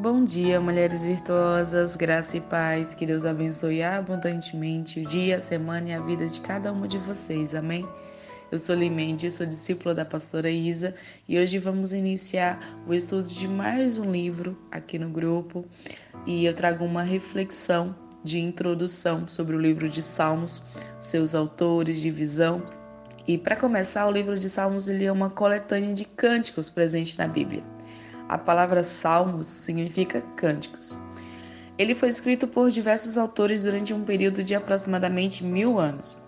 Bom dia, mulheres virtuosas, graça e paz. Que Deus abençoe abundantemente o dia, a semana e a vida de cada uma de vocês. Amém? Eu sou Limendi, sou discípula da pastora Isa e hoje vamos iniciar o estudo de mais um livro aqui no grupo e eu trago uma reflexão de introdução sobre o livro de Salmos, seus autores, divisão. E para começar, o livro de Salmos ele é uma coletânea de cânticos presente na Bíblia. A palavra salmos significa cânticos. Ele foi escrito por diversos autores durante um período de aproximadamente mil anos.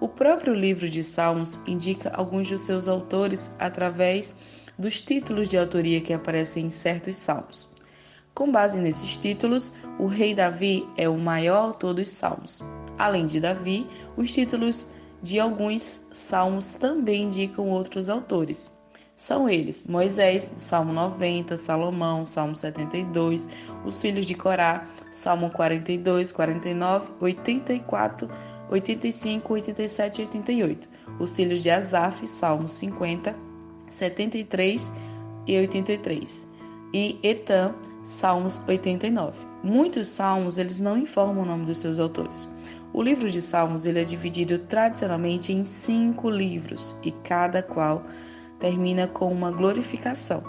O próprio livro de Salmos indica alguns dos seus autores através dos títulos de autoria que aparecem em certos salmos. Com base nesses títulos, o rei Davi é o maior autor dos salmos. Além de Davi, os títulos de alguns salmos também indicam outros autores. São eles Moisés, Salmo 90, Salomão, Salmo 72, os filhos de Corá, Salmo 42, 49, 84, 85, 87 e 88, os filhos de Asaf, Salmo 50, 73 e 83, e Etan, Salmos 89. Muitos salmos eles não informam o nome dos seus autores. O livro de Salmos ele é dividido tradicionalmente em cinco livros e cada qual termina com uma glorificação.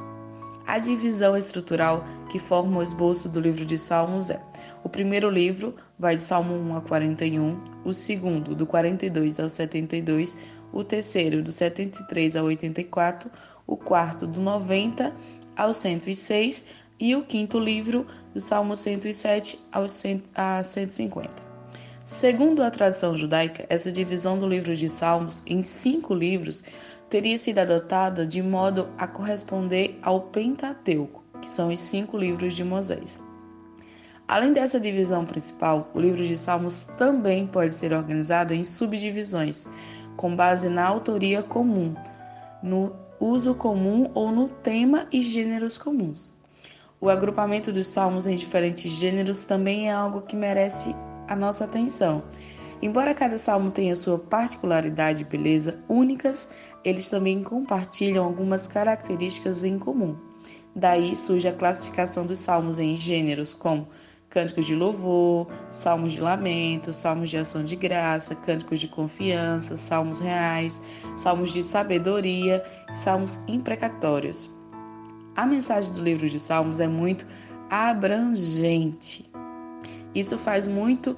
A divisão estrutural que forma o esboço do livro de Salmos é: o primeiro livro vai de Salmo 1 a 41, o segundo do 42 ao 72, o terceiro do 73 ao 84, o quarto do 90 ao 106 e o quinto livro do Salmo 107 ao 150. Segundo a tradição judaica, essa divisão do livro de Salmos em cinco livros teria sido adotada de modo a corresponder ao Pentateuco, que são os cinco livros de Moisés. Além dessa divisão principal, o livro de Salmos também pode ser organizado em subdivisões, com base na autoria comum, no uso comum ou no tema e gêneros comuns. O agrupamento dos salmos em diferentes gêneros também é algo que merece a nossa atenção. Embora cada salmo tenha sua particularidade e beleza únicas, eles também compartilham algumas características em comum. Daí surge a classificação dos salmos em gêneros como cânticos de louvor, salmos de lamento, salmos de ação de graça, cânticos de confiança, salmos reais, salmos de sabedoria e salmos imprecatórios. A mensagem do livro de Salmos é muito abrangente. Isso faz muito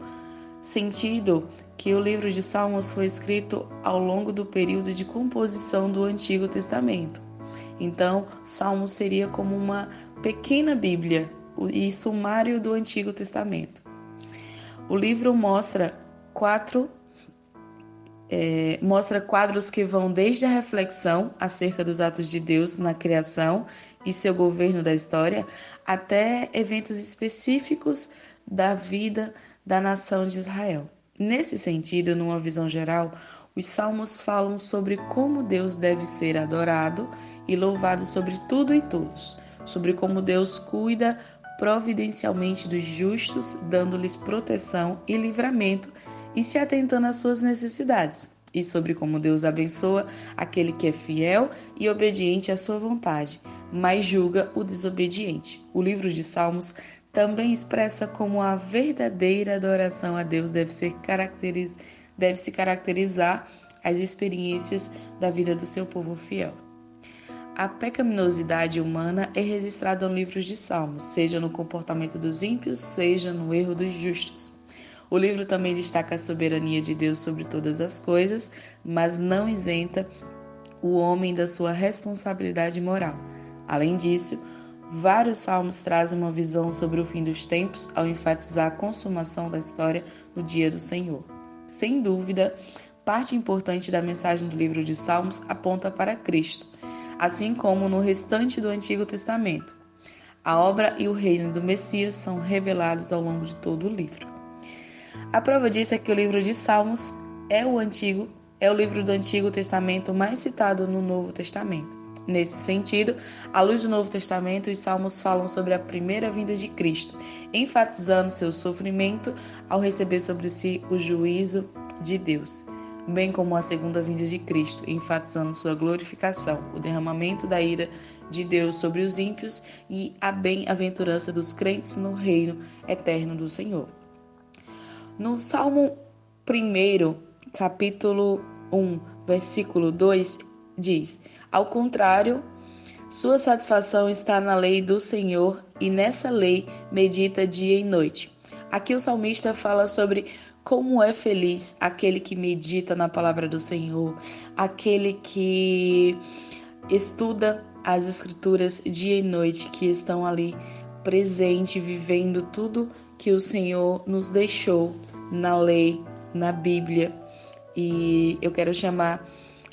sentido que o livro de Salmos foi escrito ao longo do período de composição do Antigo Testamento. Então, Salmos seria como uma pequena Bíblia e sumário do Antigo Testamento. O livro mostra quatro é, mostra quadros que vão desde a reflexão acerca dos atos de Deus na criação e seu governo da história, até eventos específicos da vida da nação de Israel. Nesse sentido, numa visão geral, os salmos falam sobre como Deus deve ser adorado e louvado sobre tudo e todos, sobre como Deus cuida providencialmente dos justos, dando-lhes proteção e livramento e se atentando às suas necessidades, e sobre como Deus abençoa aquele que é fiel e obediente à sua vontade, mas julga o desobediente. O livro de Salmos também expressa como a verdadeira adoração a Deus deve, ser caracteriz... deve se caracterizar as experiências da vida do seu povo fiel. A pecaminosidade humana é registrada no livro de Salmos, seja no comportamento dos ímpios, seja no erro dos justos. O livro também destaca a soberania de Deus sobre todas as coisas, mas não isenta o homem da sua responsabilidade moral. Além disso, Vários salmos trazem uma visão sobre o fim dos tempos ao enfatizar a consumação da história no dia do Senhor. Sem dúvida, parte importante da mensagem do livro de Salmos aponta para Cristo, assim como no restante do Antigo Testamento. A obra e o reino do Messias são revelados ao longo de todo o livro. A prova disso é que o livro de Salmos é o antigo, é o livro do Antigo Testamento mais citado no Novo Testamento. Nesse sentido, à luz do Novo Testamento, os salmos falam sobre a primeira vinda de Cristo, enfatizando seu sofrimento ao receber sobre si o juízo de Deus. bem como a segunda vinda de Cristo, enfatizando sua glorificação, o derramamento da ira de Deus sobre os ímpios e a bem-aventurança dos crentes no reino eterno do Senhor. No Salmo 1, capítulo 1, versículo 2, diz: Ao contrário, sua satisfação está na lei do Senhor e nessa lei medita dia e noite. Aqui o salmista fala sobre como é feliz aquele que medita na palavra do Senhor, aquele que estuda as escrituras dia e noite, que estão ali presente, vivendo tudo que o Senhor nos deixou na lei, na Bíblia. E eu quero chamar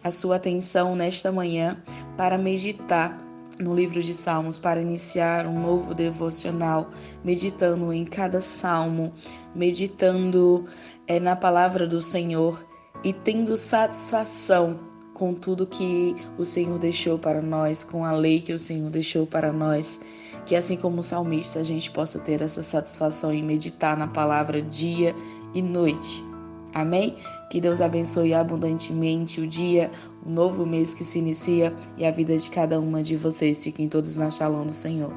a sua atenção nesta manhã para meditar no livro de Salmos para iniciar um novo devocional, meditando em cada salmo, meditando é, na palavra do Senhor e tendo satisfação com tudo que o Senhor deixou para nós, com a lei que o Senhor deixou para nós. Que assim como o salmista, a gente possa ter essa satisfação em meditar na palavra dia e noite. Amém? Que Deus abençoe abundantemente o dia, o novo mês que se inicia e a vida de cada uma de vocês. Fiquem todos na shalom do Senhor.